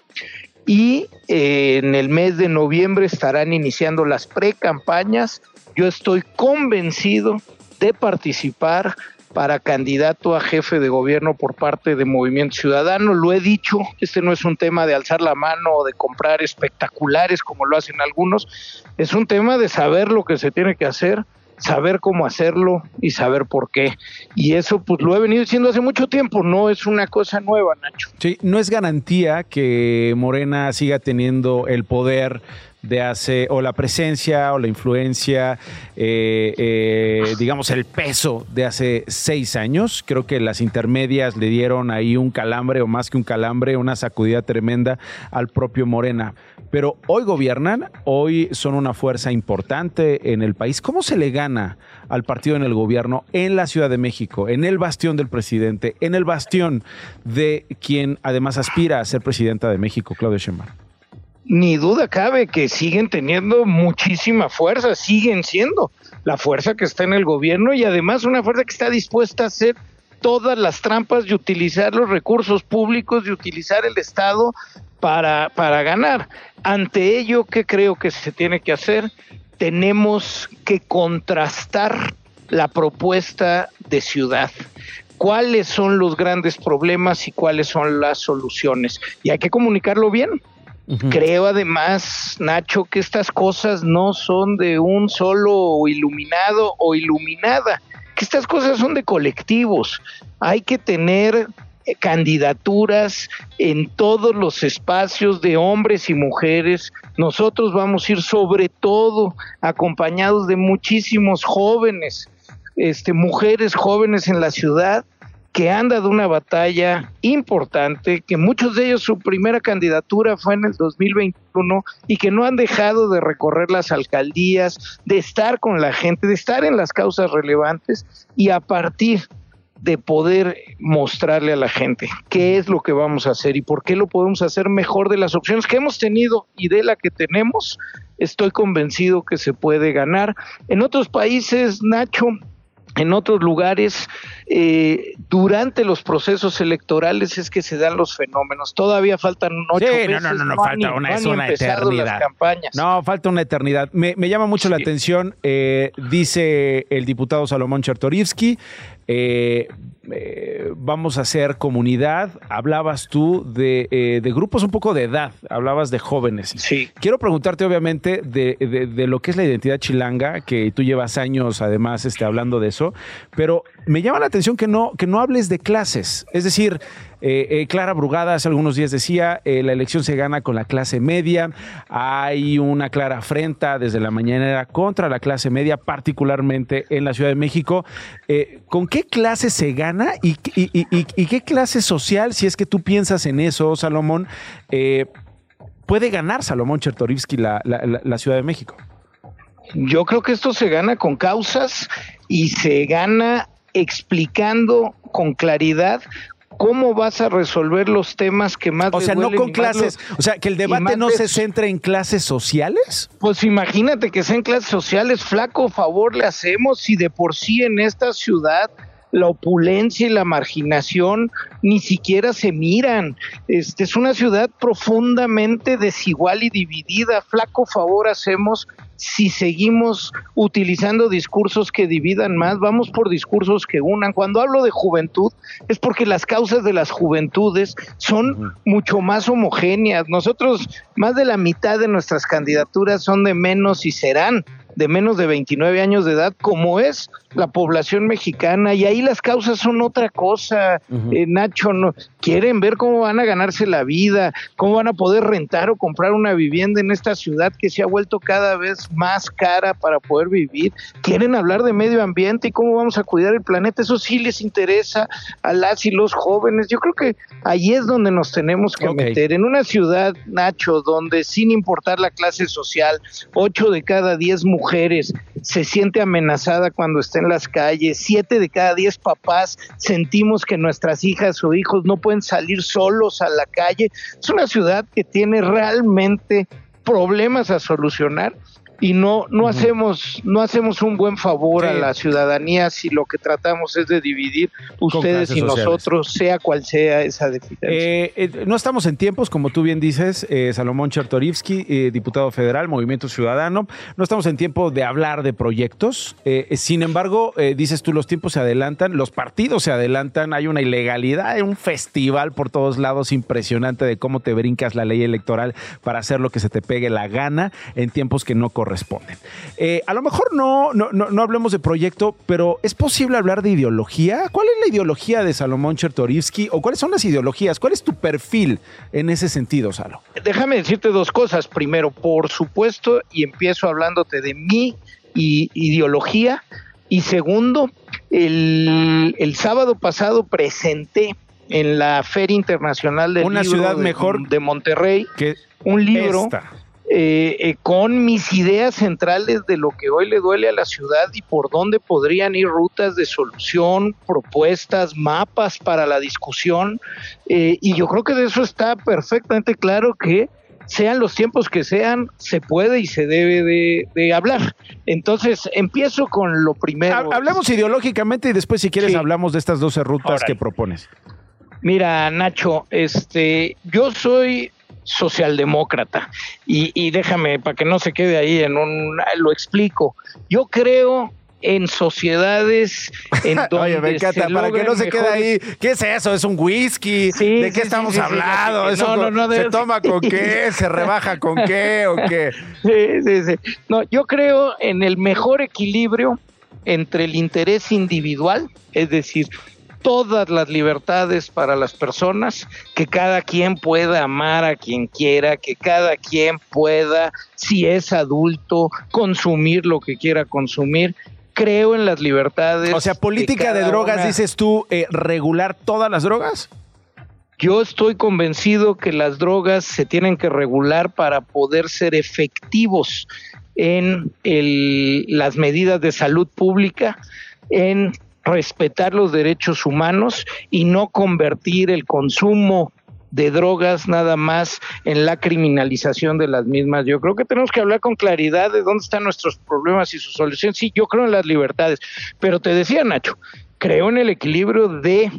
y eh, en el mes de noviembre estarán iniciando las precampañas. Yo estoy convencido de participar para candidato a jefe de gobierno por parte de Movimiento Ciudadano. Lo he dicho, este no es un tema de alzar la mano o de comprar espectaculares como lo hacen algunos, es un tema de saber lo que se tiene que hacer, saber cómo hacerlo y saber por qué. Y eso pues lo he venido diciendo hace mucho tiempo, no es una cosa nueva, Nacho. Sí, no es garantía que Morena siga teniendo el poder de hace, o la presencia o la influencia, eh, eh, digamos, el peso de hace seis años. Creo que las intermedias le dieron ahí un calambre, o más que un calambre, una sacudida tremenda al propio Morena. Pero hoy gobiernan, hoy son una fuerza importante en el país. ¿Cómo se le gana al partido en el gobierno en la Ciudad de México, en el bastión del presidente, en el bastión de quien además aspira a ser presidenta de México, Claudia Sheinbaum? Ni duda cabe que siguen teniendo muchísima fuerza, siguen siendo la fuerza que está en el gobierno y además una fuerza que está dispuesta a hacer todas las trampas de utilizar los recursos públicos, de utilizar el Estado para, para ganar. Ante ello, ¿qué creo que se tiene que hacer? Tenemos que contrastar la propuesta de ciudad cuáles son los grandes problemas y cuáles son las soluciones. Y hay que comunicarlo bien. Creo además, Nacho, que estas cosas no son de un solo iluminado o iluminada, que estas cosas son de colectivos. Hay que tener eh, candidaturas en todos los espacios de hombres y mujeres. Nosotros vamos a ir sobre todo acompañados de muchísimos jóvenes, este, mujeres jóvenes en la ciudad que han dado una batalla importante, que muchos de ellos su primera candidatura fue en el 2021 y que no han dejado de recorrer las alcaldías, de estar con la gente, de estar en las causas relevantes y a partir de poder mostrarle a la gente qué es lo que vamos a hacer y por qué lo podemos hacer mejor de las opciones que hemos tenido y de la que tenemos, estoy convencido que se puede ganar. En otros países, Nacho, en otros lugares, eh, durante los procesos electorales es que se dan los fenómenos. Todavía faltan ocho sí, No, no, no, falta una, es una eternidad. No, falta una eternidad. Me, llama mucho la atención, eh, dice el diputado Salomón Chertorivsky, eh, eh, vamos a hacer comunidad. Hablabas tú de, eh, de, grupos un poco de edad, hablabas de jóvenes. Sí. Quiero preguntarte, obviamente, de, de, lo que es la identidad chilanga, que tú llevas años además este, hablando de eso, pero me llama la atención que no, que no hables de clases. Es decir, eh, eh, Clara Brugada hace algunos días decía, eh, la elección se gana con la clase media, hay una clara afrenta desde la mañanera contra la clase media, particularmente en la Ciudad de México. ¿Con qué clase se gana y, qué clase social, si es que tú piensas en eso, Salomón, puede ganar Salomón Chertorivsky la, la Ciudad de México? Yo creo que esto se gana con causas y se gana explicando con claridad ¿cómo vas a resolver los temas que más... O sea, no con clases, o sea, que el debate no se centre en clases sociales. Pues imagínate que sean clases sociales, flaco favor le hacemos si de por sí en esta ciudad la opulencia y la marginación ni siquiera se miran. Este es una ciudad profundamente desigual y dividida. Flaco favor hacemos si seguimos utilizando discursos que dividan más, vamos por discursos que unan. Cuando hablo de juventud es porque las causas de las juventudes son mucho más homogéneas. Nosotros, más de la mitad de nuestras candidaturas son de menos y serán de menos de 29 años de edad, como es la población mexicana, y ahí las causas son otra cosa, eh, Nacho, no, quieren ver cómo van a ganarse la vida, cómo van a poder rentar o comprar una vivienda en esta ciudad que se ha vuelto cada vez más cara para poder vivir, quieren hablar de medio ambiente y cómo vamos a cuidar el planeta, eso sí les interesa a las y los jóvenes, yo creo que ahí es donde nos tenemos que meter, en una ciudad, Nacho, donde sin importar la clase social, ocho de cada diez mujeres mujeres se siente amenazada cuando está en las calles, siete de cada diez papás sentimos que nuestras hijas o hijos no pueden salir solos a la calle. Es una ciudad que tiene realmente problemas a solucionar y no no hacemos no hacemos un buen favor a la ciudadanía si lo que tratamos es de dividir ustedes y nosotros sea cual sea esa deficiencia. Eh, eh, no estamos en tiempos como tú bien dices eh, Salomón Chertorivsky diputado federal Movimiento Ciudadano. No estamos en tiempo de hablar de proyectos. Sin embargo dices tú los tiempos se adelantan los partidos se adelantan hay una ilegalidad hay un festival por todos lados impresionante de cómo te brincas la ley electoral para hacer lo que se te pegue la gana en tiempos que no corresponden responden. Eh, a lo mejor no, no, no, hablemos de proyecto, pero ¿es posible hablar de ideología? ¿Cuál es la ideología de Salomón Chertorivsky o cuáles son las ideologías? ¿Cuál es tu perfil en ese sentido, Salo? Déjame decirte dos cosas. Primero, por supuesto, y empiezo hablándote de mi ideología. Y segundo, el, el sábado pasado presenté en la Feria Internacional del Una ciudad de, mejor de Monterrey que un libro eh, eh, con mis ideas centrales de lo que hoy le duele a la ciudad y por dónde podrían ir rutas de solución, propuestas, mapas para la discusión. Eh, y yo creo que de eso está perfectamente claro que sean los tiempos que sean, se puede y se debe de, hablar. Entonces, empiezo con lo primero. Hablemos ideológicamente y después, si quieres, hablamos de estas 12 rutas que propones. Mira, Nacho, este, yo soy socialdemócrata. Y, y déjame, para que no se quede ahí en un... lo explico. Yo creo en sociedades en donde Oye, me encanta, para que no se quede ahí, ¿qué es eso? ¿Es un whisky? ¿De qué estamos hablando? ¿Eso no, no, ¿Se toma con qué? ¿Se rebaja con qué o qué? Sí, sí, sí. No, yo creo en el mejor equilibrio entre el interés individual, es decir, todas las libertades para las personas, que cada quien pueda amar a quien quiera, que cada quien pueda, si es adulto, consumir lo que quiera consumir. Creo en las libertades. O sea, política de, drogas, dices tú, eh, regular todas las drogas. Yo estoy convencido que las drogas se tienen que regular para poder ser efectivos en las medidas de salud pública, en respetar los derechos humanos y no convertir el consumo de drogas nada más en la criminalización de las mismas. Yo creo que tenemos que hablar con claridad de dónde están nuestros problemas y sus soluciones. Sí, yo creo en las libertades, pero te decía Nacho, creo en el equilibrio de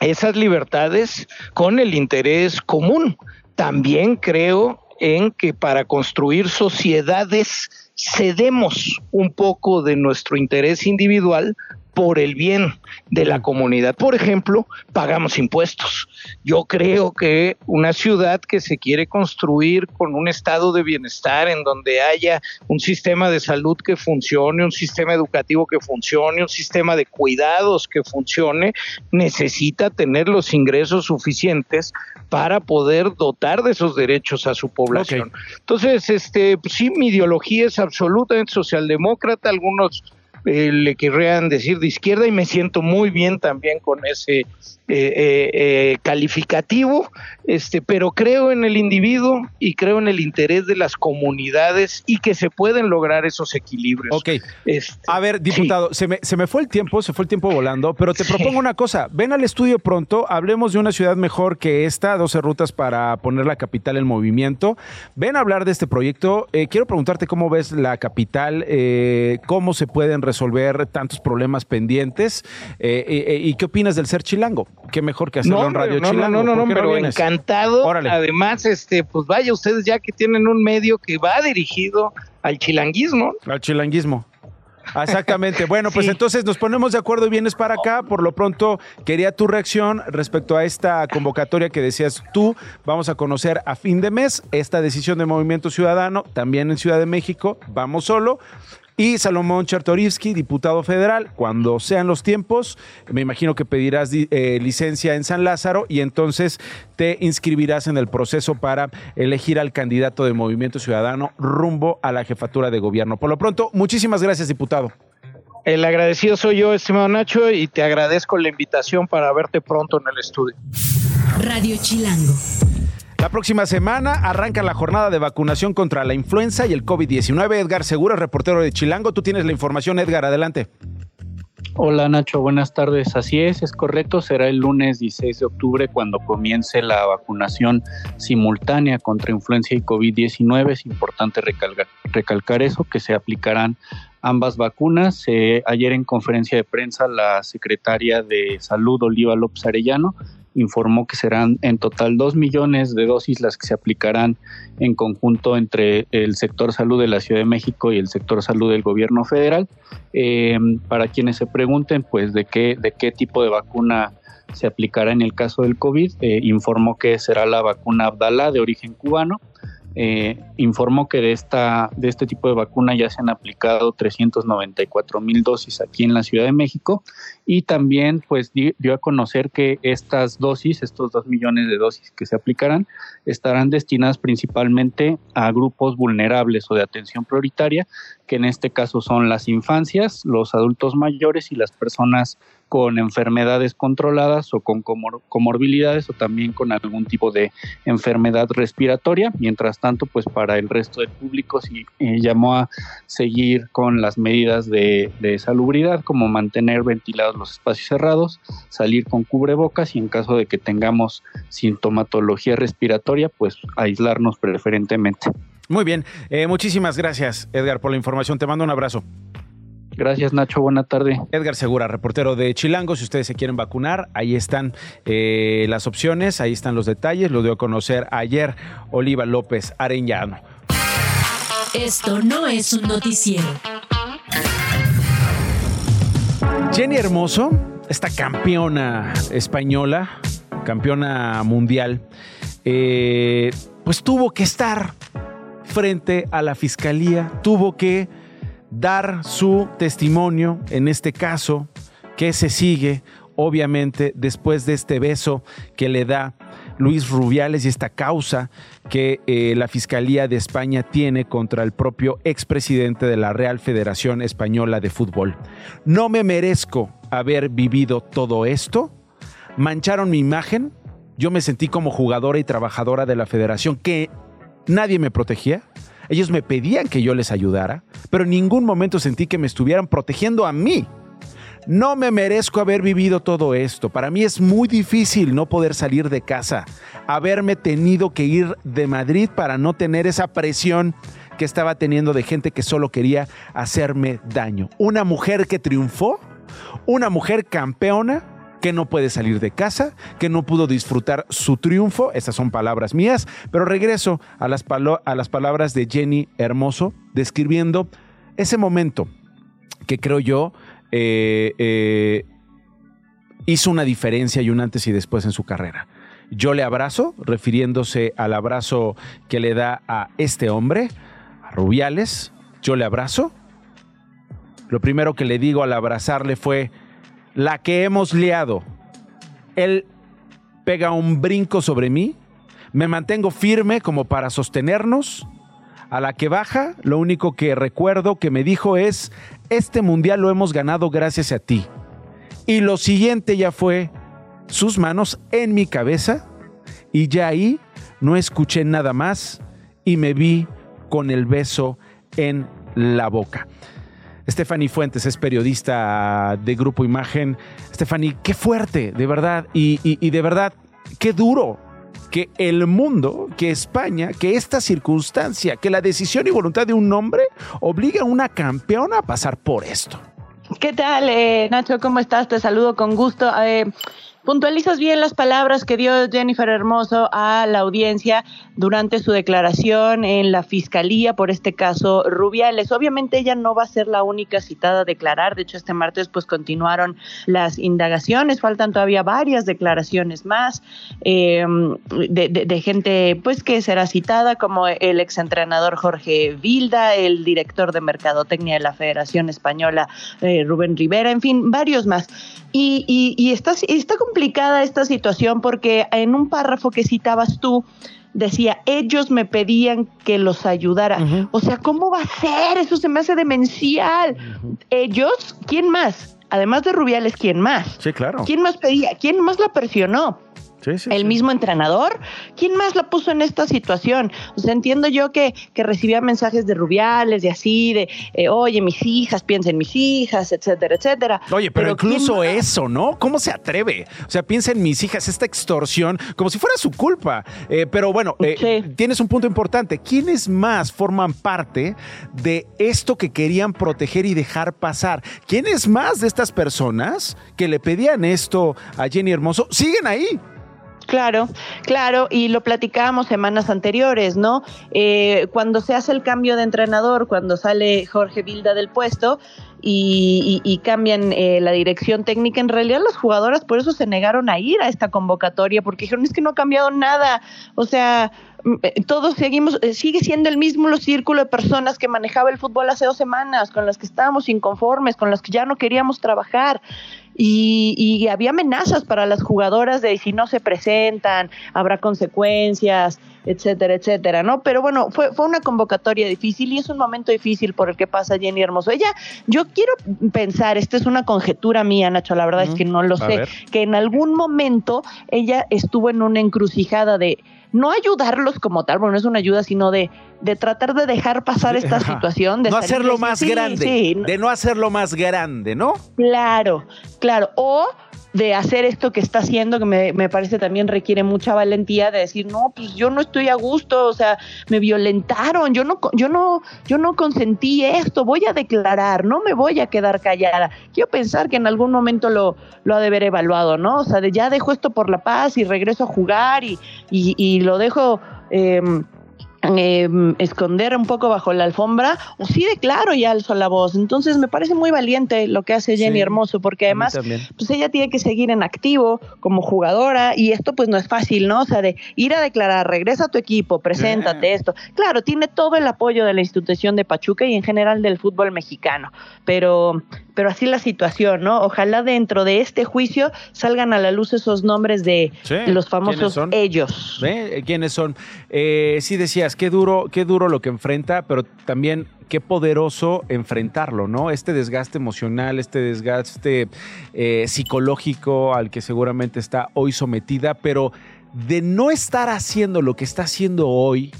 esas libertades con el interés común. También creo en que para construir sociedades cedemos un poco de nuestro interés individual por el bien de la comunidad. Por ejemplo, pagamos impuestos. Yo creo que una ciudad que se quiere construir con un estado de bienestar en donde haya un sistema de salud que funcione, un sistema educativo que funcione, un sistema de cuidados que funcione, necesita tener los ingresos suficientes para poder dotar de esos derechos a su población. Entonces, este, pues sí, mi ideología es absolutamente socialdemócrata, algunos eh, le querrían decir de izquierda y me siento muy bien también con ese eh, eh, calificativo, este, pero creo en el individuo y creo en el interés de las comunidades y que se pueden lograr esos equilibrios. Ok. Este, a ver, diputado, se, me, se me fue el tiempo, se fue el tiempo volando, pero te propongo una cosa, ven al estudio pronto, hablemos de una ciudad mejor que esta, 12 rutas para poner la capital en movimiento. Ven a hablar de este proyecto. quiero preguntarte cómo ves la capital, cómo se pueden resolver tantos problemas pendientes y qué opinas del ser chilango qué mejor que hacerlo en Radio no, Chilango. No, no, no, pero encantado. Además, este, pues vaya, ustedes ya que tienen un medio que va dirigido al chilanguismo. Al chilanguismo. Exactamente. Bueno, pues entonces nos ponemos de acuerdo y vienes para acá. Por lo pronto, quería tu reacción respecto a esta convocatoria que decías tú. Vamos a conocer a fin de mes esta decisión de Movimiento Ciudadano, también en Ciudad de México. Vamos solo y Salomón Chartorivsky, diputado federal. Cuando sean los tiempos, me imagino que pedirás eh, licencia en San Lázaro y entonces te inscribirás en el proceso para elegir al candidato de Movimiento Ciudadano rumbo a la jefatura de gobierno. Por lo pronto, muchísimas gracias, diputado. El agradecido soy yo, estimado Nacho, y te agradezco la invitación para verte pronto en el estudio. Radio Chilango. La próxima semana arranca la jornada de vacunación contra la influenza y el COVID-19. Edgar Segura, reportero de Chilango. Tú tienes la información, Edgar, adelante. Hola Nacho, buenas tardes. Así es, es correcto. Será el lunes 16 de octubre cuando comience la vacunación simultánea contra influenza y COVID-19. Es importante recalcar, eso, que se aplicarán ambas vacunas. Eh, ayer en conferencia de prensa la secretaria de Salud, Oliva López Arellano, informó que serán en total dos millones de dosis las que se aplicarán en conjunto entre el sector salud de la Ciudad de México y el sector salud del gobierno federal. Eh, para quienes se pregunten, pues, de qué, de qué tipo de vacuna se aplicará en el caso del COVID, eh, informó que será la vacuna Abdala de origen cubano, eh, informó que de, esta, de este tipo de vacuna ya se han aplicado 394 mil dosis aquí en la Ciudad de México y también pues dio a conocer que estas dosis, estos dos millones de dosis que se aplicarán, estarán destinadas principalmente a grupos vulnerables o de atención prioritaria, que en este caso son las infancias, los adultos mayores y las personas con enfermedades controladas o con comorbilidades o también con algún tipo de enfermedad respiratoria. Mientras tanto, pues para el resto del público sí eh, llamó a seguir con las medidas de salubridad, como mantener ventilados los espacios cerrados, salir con cubrebocas y en caso de que tengamos sintomatología respiratoria, pues aislarnos preferentemente. Muy bien, eh, muchísimas gracias Edgar por la información, te mando un abrazo. Gracias, Nacho. Buena tarde. Edgar Segura, reportero de Chilango. Si ustedes se quieren vacunar, ahí están eh, las opciones, ahí están los detalles. Lo dio a conocer ayer Oliva López Arellano. Esto no es un noticiero. Jenny Hermoso, esta campeona española, campeona mundial, eh, pues tuvo que estar frente a la fiscalía, tuvo que dar su testimonio en este caso que se sigue obviamente después de este beso que le da Luis Rubiales y esta causa que eh, la Fiscalía de España tiene contra el propio expresidente de la Real Federación Española de Fútbol. No me merezco haber vivido todo esto. Mancharon mi imagen. Yo me sentí como jugadora y trabajadora de la federación que nadie me protegía. Ellos me pedían que yo les ayudara, pero en ningún momento sentí que me estuvieran protegiendo a mí. No me merezco haber vivido todo esto. Para mí es muy difícil no poder salir de casa, haberme tenido que ir de Madrid para no tener esa presión que estaba teniendo de gente que solo quería hacerme daño. Una mujer que triunfó, una mujer campeona que no puede salir de casa, que no pudo disfrutar su triunfo, esas son palabras mías, pero regreso a las, a las palabras de Jenny Hermoso describiendo ese momento que creo yo eh, eh, hizo una diferencia y un antes y después en su carrera. Yo le abrazo, refiriéndose al abrazo que le da a este hombre, a Rubiales, yo le abrazo. Lo primero que le digo al abrazarle fue, la que hemos liado. Él pega un brinco sobre mí, me mantengo firme como para sostenernos. A la que baja, lo único que recuerdo que me dijo es, este mundial lo hemos ganado gracias a ti. Y lo siguiente ya fue sus manos en mi cabeza y ya ahí no escuché nada más y me vi con el beso en la boca. Stephanie Fuentes es periodista de Grupo Imagen. Stephanie, qué fuerte, de verdad, y, y de verdad, qué duro que el mundo, que España, que esta circunstancia, que la decisión y voluntad de un hombre obliga a una campeona a pasar por esto. ¿Qué tal, eh, Nacho? ¿Cómo estás? Te saludo con gusto. Eh, puntualizas bien las palabras que dio Jennifer Hermoso a la audiencia durante su declaración en la fiscalía por este caso Rubiales. Obviamente ella no va a ser la única citada a declarar. De hecho, este martes pues continuaron las indagaciones. Faltan todavía varias declaraciones más em, de, gente pues que será citada como el exentrenador Jorge Vilda, el director de mercadotecnia de la Federación Española eh, Rubén Rivera, en fin, varios más. Y, y, y está, está complicada esta situación porque en un párrafo que citabas tú, decía, ellos me pedían que los ayudara. O sea, ¿cómo va a ser? Eso se me hace demencial. Ellos, ¿quién más? Además de Rubiales, ¿quién más? Sí, claro. ¿Quién más pedía? ¿Quién más la presionó? El mismo entrenador. ¿Quién más la puso en esta situación? O sea, entiendo yo que, que recibía mensajes de Rubiales, de así, de, eh, oye, mis hijas, piensa en mis hijas, etcétera, etcétera. Oye, pero, incluso eso, ¿no? ¿Cómo se atreve? O sea, piensa en mis hijas, esta extorsión, como si fuera su culpa. Eh, pero bueno, eh, tienes un punto importante. ¿Quiénes más forman parte de esto que querían proteger y dejar pasar? ¿Quiénes más de estas personas que le pedían esto a Jenny Hermoso siguen ahí? Claro, claro, y lo platicábamos semanas anteriores, ¿no? Eh, cuando se hace el cambio de entrenador, cuando sale Jorge Vilda del puesto y, cambian eh, la dirección técnica, en realidad las jugadoras por eso se negaron a ir a esta convocatoria, porque dijeron, es que no ha cambiado nada, o sea, mm, eh, todos seguimos, sigue siendo el mismo círculo de personas que manejaba el fútbol hace dos semanas, con las que estábamos inconformes, con las que ya no queríamos trabajar y, había amenazas para las jugadoras de si no se presentan, habrá consecuencias, etcétera, etcétera, ¿no? Pero bueno, fue, fue una convocatoria difícil y es un momento difícil por el que pasa Jenny Hermoso. Ella, yo quiero pensar, esta es una conjetura mía, Nacho, la verdad es que no lo sé, que en algún momento ella estuvo en una encrucijada de no ayudarlos como tal, bueno, no es una ayuda, sino de, de tratar de dejar pasar esta situación. De no hacerlo más grande, de no hacerlo más grande, ¿no? Claro, claro. O de hacer esto que está haciendo, que me, parece también requiere mucha valentía de decir, no, pues yo no estoy a gusto, o sea, me violentaron, yo no, yo no, yo no consentí esto, voy a declarar, no me voy a quedar callada. Quiero pensar que en algún momento lo, lo ha de haber evaluado, ¿no? O sea, de ya dejo esto por la paz y regreso a jugar y, y, y lo dejo eh, eh, esconder un poco bajo la alfombra o sí de claro y alzo la voz. Entonces me parece muy valiente lo que hace Jenny Hermoso porque además pues ella tiene que seguir en activo como jugadora y esto pues no es fácil, ¿no? O sea, de ir a declarar, regresa a tu equipo, preséntate esto. Claro, tiene todo el apoyo de la institución de Pachuca y en general del fútbol mexicano, pero pero así la situación, ¿no? Ojalá dentro de este juicio salgan a la luz esos nombres de los famosos ellos. ¿Quiénes son? Eh, sí decías, qué duro, qué duro lo que enfrenta, pero también qué poderoso enfrentarlo, ¿no? Este desgaste emocional, este desgaste eh, psicológico al que seguramente está hoy sometida, pero de no estar haciendo lo que está haciendo hoy,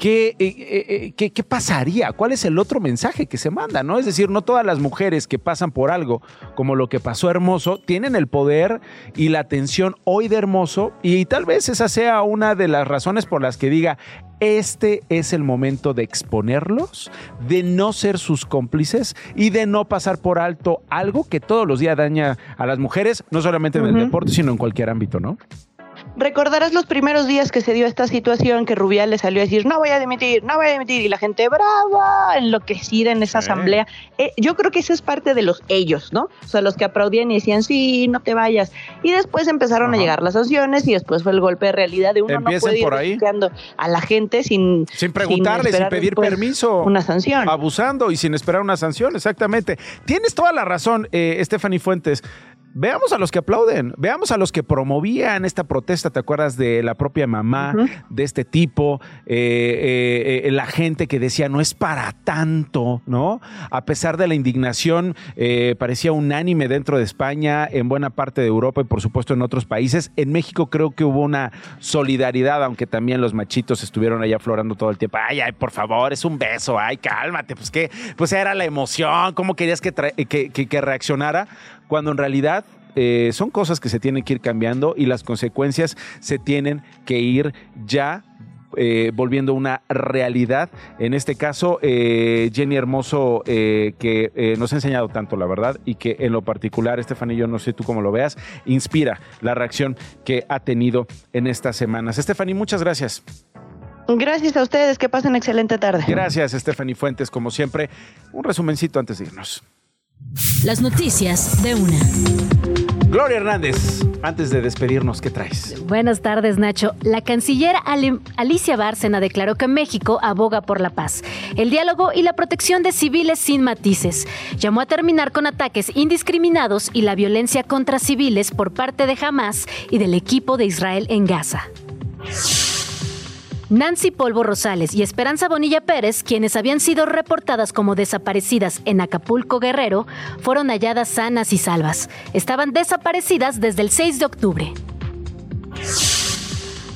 eh, eh, eh, ¿Qué, qué, pasaría? ¿Cuál es el otro mensaje que se manda? ¿no? Es decir, no todas las mujeres que pasan por algo como lo que pasó Hermoso tienen el poder y la atención hoy de Hermoso y tal vez esa sea una de las razones por las que diga, este es el momento de exponerlos, de no ser sus cómplices y de no pasar por alto algo que todos los días daña a las mujeres, no solamente en el deporte, sino en cualquier ámbito, ¿no? Recordarás los primeros días que se dio esta situación que Rubial le salió a decir, no voy a dimitir, no voy a dimitir, y la gente brava, enloquecida en esa asamblea. Eh, yo creo que esa es parte de los ellos, ¿no? O sea, los que aplaudían y decían, sí, no te vayas. Y después empezaron a llegar las sanciones y después fue el golpe de realidad de uno no puede ir por ahí. a la gente sin... Sin preguntarle, sin, pedir permiso. Una sanción. Abusando y sin esperar una sanción, exactamente. Tienes toda la razón, eh, Stephanie Fuentes. Veamos a los que aplauden, veamos a los que promovían esta protesta, ¿te acuerdas de la propia mamá de este tipo? Eh, eh, eh, la gente que decía, no es para tanto, ¿no? A pesar de la indignación, parecía unánime dentro de España, en buena parte de Europa y por supuesto en otros países. En México creo que hubo una solidaridad, aunque también los machitos estuvieron allá aflorando todo el tiempo. Ay, ay, por favor, es un beso, ay, cálmate, pues que, pues era la emoción, ¿cómo querías que, que, que reaccionara? Cuando en realidad eh, son cosas que se tienen que ir cambiando y las consecuencias se tienen que ir ya eh, volviendo una realidad. En este caso, eh, Jenny Hermoso, que nos ha enseñado tanto, la verdad, y que en lo particular, Estefanía, yo no sé tú cómo lo veas, inspira la reacción que ha tenido en estas semanas. Estefanía, muchas gracias. Gracias a ustedes, que pasen excelente tarde. Gracias, Stephanie Fuentes, como siempre. Un resumencito antes de irnos. Las noticias de una. Gloria Hernández, antes de despedirnos, ¿qué traes? Buenas tardes, Nacho. La canciller Alicia Bárcena declaró que México aboga por la paz, el diálogo y la protección de civiles sin matices. Llamó a terminar con ataques indiscriminados y la violencia contra civiles por parte de Hamas y del equipo de Israel en Gaza. Nancy Polvo Rosales y Esperanza Bonilla Pérez, quienes habían sido reportadas como desaparecidas en Acapulco Guerrero, fueron halladas sanas y salvas. Estaban desaparecidas desde el 6 de octubre.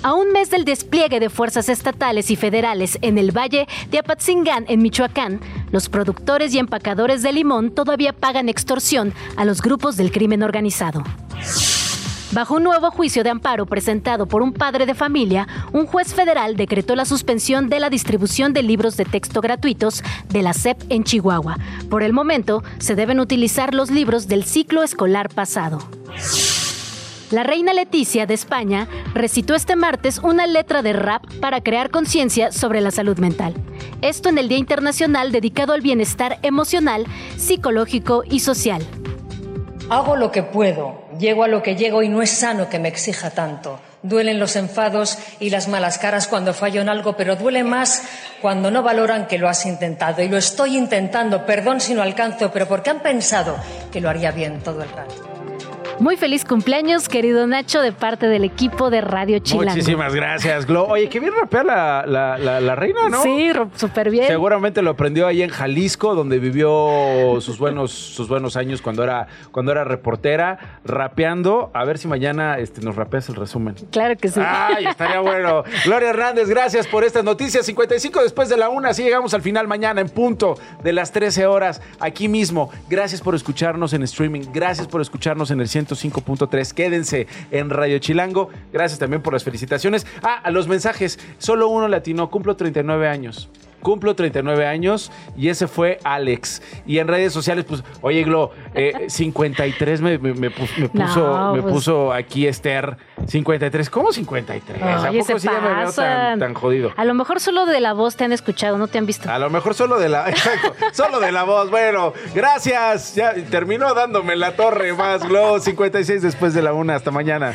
A un mes del despliegue de fuerzas estatales y federales en el valle de Apatzingán, en Michoacán, los productores y empacadores de limón todavía pagan extorsión a los grupos del crimen organizado. Bajo un nuevo juicio de amparo presentado por un padre de familia, un juez federal decretó la suspensión de la distribución de libros de texto gratuitos de la SEP en Chihuahua. Por el momento, se deben utilizar los libros del ciclo escolar pasado. La reina Leticia de España recitó este martes una letra de rap para crear conciencia sobre la salud mental. Esto en el Día Internacional dedicado al bienestar emocional, psicológico y social. Hago lo que puedo, llego a lo que llego y no es sano que me exija tanto. Duelen los enfados y las malas caras cuando fallo en algo, pero duele más cuando no valoran que lo has intentado. Y lo estoy intentando, perdón si no alcanzo, pero porque han pensado que lo haría bien todo el rato. Muy feliz cumpleaños, querido Nacho, de parte del equipo de Radio Chilango. Muchísimas gracias, Glo. Oye, qué bien rapea la, la, reina, ¿no? Sí, súper bien. Seguramente lo aprendió ahí en Jalisco, donde vivió sus buenos, sus buenos años cuando era, cuando era reportera, rapeando. A ver si mañana este, nos rapeas el resumen. Claro que sí. Ay, estaría bueno. Gloria Hernández, gracias por estas noticias. 55 después de la una, así llegamos al final mañana en punto de las 13 horas, aquí mismo. Gracias por escucharnos en streaming. Gracias por escucharnos en el 100 5.3. Quédense en Radio Chilango. Gracias también por las felicitaciones. Ah, a los mensajes. Solo uno latino. Cumplo 39 años cumplo 39 años y ese fue Alex. Y en redes sociales, pues, oye, Glo, 53 eh, me, puso, me pues puso aquí Esther. 53, ¿cómo 53? ¿A poco sí ya me veo tan, jodido? A lo mejor solo de la voz te han escuchado, no te han visto. A lo mejor solo de la, exacto, solo de la voz. Bueno, gracias. Ya terminó dándome la torre más, Glo. 56 después de la una. Hasta mañana.